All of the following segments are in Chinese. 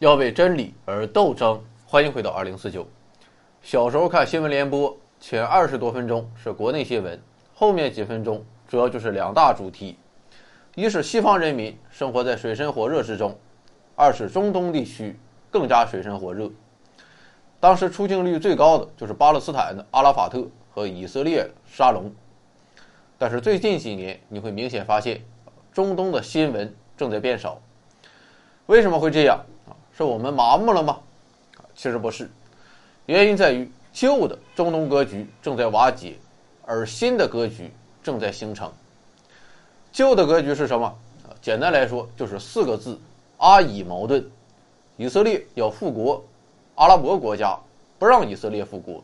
要为真理而斗争。欢迎回到二零四九。小时候看新闻联播，前二十多分钟是国内新闻，后面几分钟主要就是两大主题：一是西方人民生活在水深火热之中；二是中东地区更加水深火热。当时出镜率最高的就是巴勒斯坦的阿拉法特和以色列沙龙。但是最近几年，你会明显发现，中东的新闻正在变少。为什么会这样？是我们麻木了吗？其实不是，原因在于旧的中东格局正在瓦解，而新的格局正在形成。旧的格局是什么？简单来说就是四个字：阿以矛盾。以色列要复国，阿拉伯国家不让以色列复国。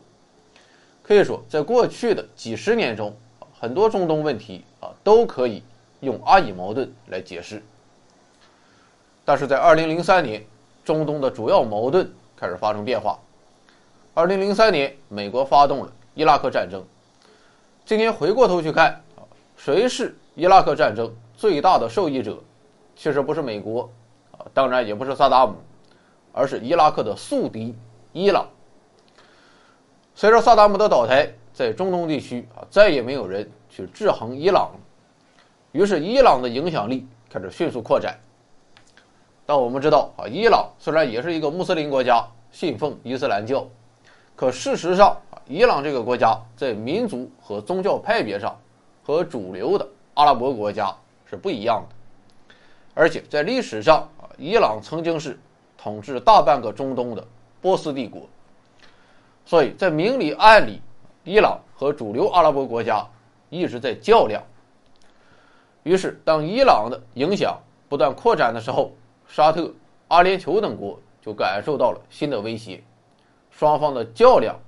可以说，在过去的几十年中，很多中东问题啊都可以用阿以矛盾来解释。但是在二零零三年。中东的主要矛盾开始发生变化。二零零三年，美国发动了伊拉克战争。今天回过头去看啊，谁是伊拉克战争最大的受益者？其实不是美国啊，当然也不是萨达姆，而是伊拉克的宿敌伊朗。随着萨达姆的倒台，在中东地区啊，再也没有人去制衡伊朗，于是伊朗的影响力开始迅速扩展。但我们知道啊，伊朗虽然也是一个穆斯林国家，信奉伊斯兰教，可事实上啊，伊朗这个国家在民族和宗教派别上，和主流的阿拉伯国家是不一样的。而且在历史上啊，伊朗曾经是统治大半个中东的波斯帝国，所以在明里暗里，伊朗和主流阿拉伯国家一直在较量。于是，当伊朗的影响不断扩展的时候，沙特、阿联酋等国就感受到了新的威胁，双方的较量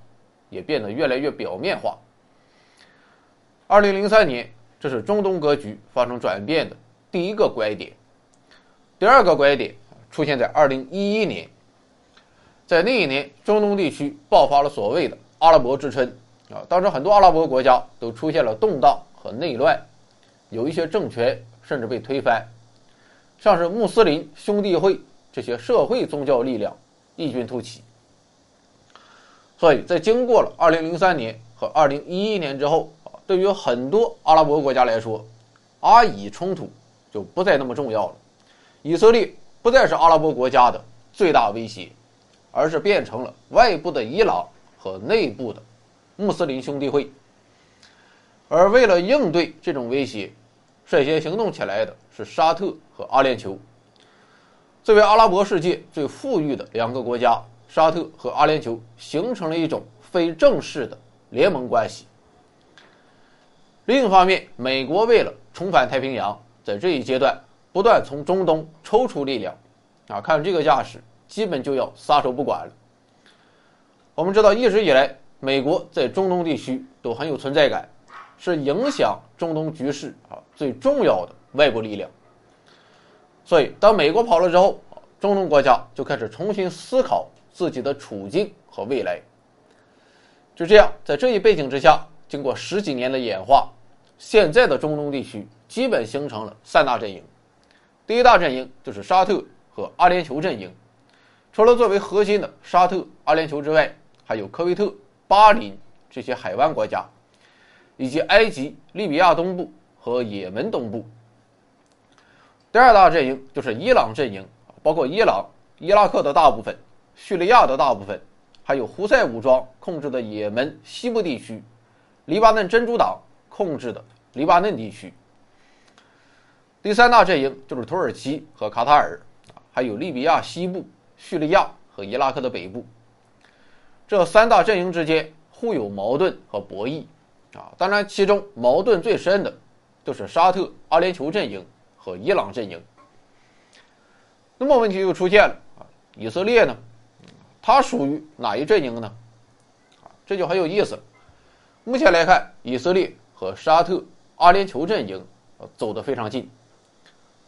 也变得越来越表面化。二零零三年，这是中东格局发生转变的第一个拐点。第二个拐点出现在二零一一年，在那一年，中东地区爆发了所谓的“阿拉伯之春”啊，当时很多阿拉伯国家都出现了动荡和内乱，有一些政权甚至被推翻。像是穆斯林兄弟会这些社会宗教力量异军突起，所以在经过了2003年和2011年之后啊，对于很多阿拉伯国家来说，阿以冲突就不再那么重要了。以色列不再是阿拉伯国家的最大威胁，而是变成了外部的伊朗和内部的穆斯林兄弟会。而为了应对这种威胁，率先行动起来的是沙特和阿联酋。作为阿拉伯世界最富裕的两个国家，沙特和阿联酋形成了一种非正式的联盟关系。另一方面，美国为了重返太平洋，在这一阶段不断从中东抽出力量，啊，看这个架势，基本就要撒手不管了。我们知道，一直以来，美国在中东地区都很有存在感。是影响中东局势啊最重要的外部力量。所以，当美国跑了之后，中东国家就开始重新思考自己的处境和未来。就这样，在这一背景之下，经过十几年的演化，现在的中东地区基本形成了三大阵营。第一大阵营就是沙特和阿联酋阵营，除了作为核心的沙特、阿联酋之外，还有科威特、巴林这些海湾国家。以及埃及、利比亚东部和也门东部。第二大阵营就是伊朗阵营，包括伊朗、伊拉克的大部分、叙利亚的大部分，还有胡塞武装控制的也门西部地区、黎巴嫩真主党控制的黎巴嫩地区。第三大阵营就是土耳其和卡塔尔，还有利比亚西部、叙利亚和伊拉克的北部。这三大阵营之间互有矛盾和博弈。啊，当然，其中矛盾最深的，就是沙特、阿联酋阵营和伊朗阵营。那么问题就出现了啊，以色列呢，它属于哪一阵营呢？啊，这就很有意思了。目前来看，以色列和沙特、阿联酋阵营走得非常近。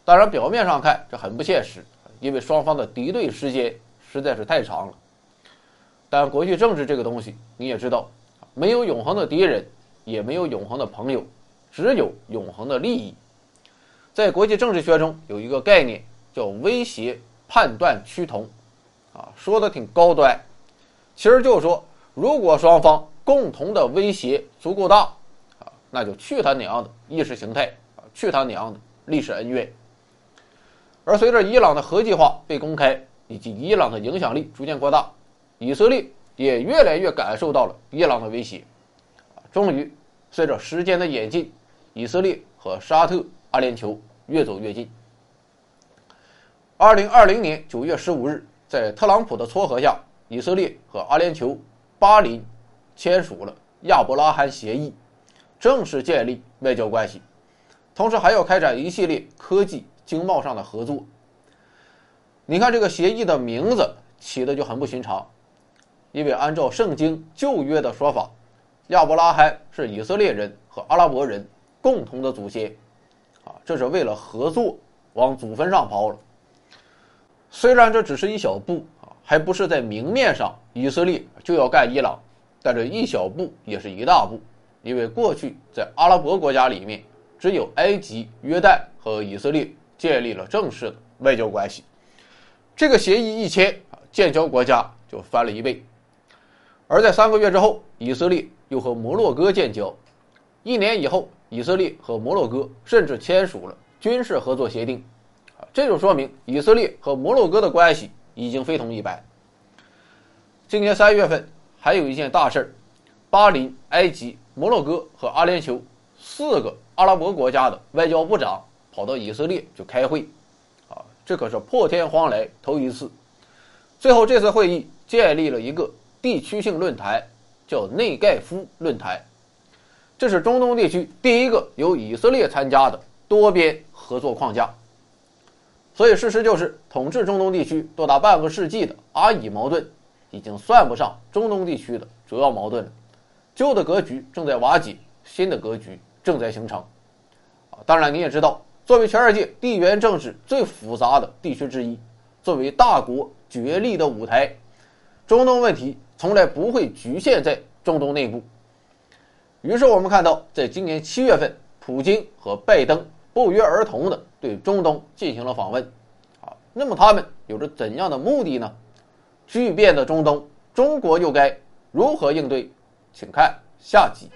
当然，表面上看这很不现实，因为双方的敌对时间实在是太长了。但国际政治这个东西，你也知道，没有永恒的敌人。也没有永恒的朋友，只有永恒的利益。在国际政治学中，有一个概念叫威胁判断趋同啊，说的挺高端，其实就是说，如果双方共同的威胁足够大，啊，那就去他娘的意识形态啊，去他娘的历史恩怨。而随着伊朗的核计划被公开，以及伊朗的影响力逐渐扩大，以色列也越来越感受到了伊朗的威胁。终于，随着时间的演进，以色列和沙特、阿联酋越走越近。二零二零年九月十五日，在特朗普的撮合下，以色列和阿联酋、巴林签署了亚伯拉罕协议，正式建立外交关系，同时还要开展一系列科技、经贸上的合作。你看这个协议的名字起的就很不寻常，因为按照圣经旧约的说法，亚伯拉罕是以色列人和阿拉伯人共同的祖先，啊，这是为了合作往祖坟上刨了。虽然这只是一小步啊，还不是在明面上以色列就要干伊朗，但这一小步也是一大步，因为过去在阿拉伯国家里面，只有埃及、约旦和以色列建立了正式的外交关系。这个协议一签啊，建交国家就翻了一倍。而在三个月之后，以色列又和摩洛哥建交，一年以后，以色列和摩洛哥甚至签署了军事合作协定。这就说明以色列和摩洛哥的关系已经非同一般。今年三月份还有一件大事儿，巴林、埃及、摩洛哥和阿联酋四个阿拉伯国家的外交部长跑到以色列去开会，啊，这可是破天荒来头一次。最后这次会议建立了一个地区性论坛，叫内盖夫论坛，这是中东地区第一个由以色列参加的多边合作框架。所以，事实就是，统治中东地区多达半个世纪的阿以矛盾，已经算不上中东地区的主要矛盾了。旧的格局正在瓦解，新的格局正在形成。啊，当然你也知道，作为全世界地缘政治最复杂的地区之一，作为大国角力的舞台，中东问题从来不会局限在中东内部。于是，我们看到，在今年七月份，普京和拜登。不约而同的对中东进行了访问，好，那么他们有着怎样的目的呢？巨变的中东，中国又该如何应对？请看下集。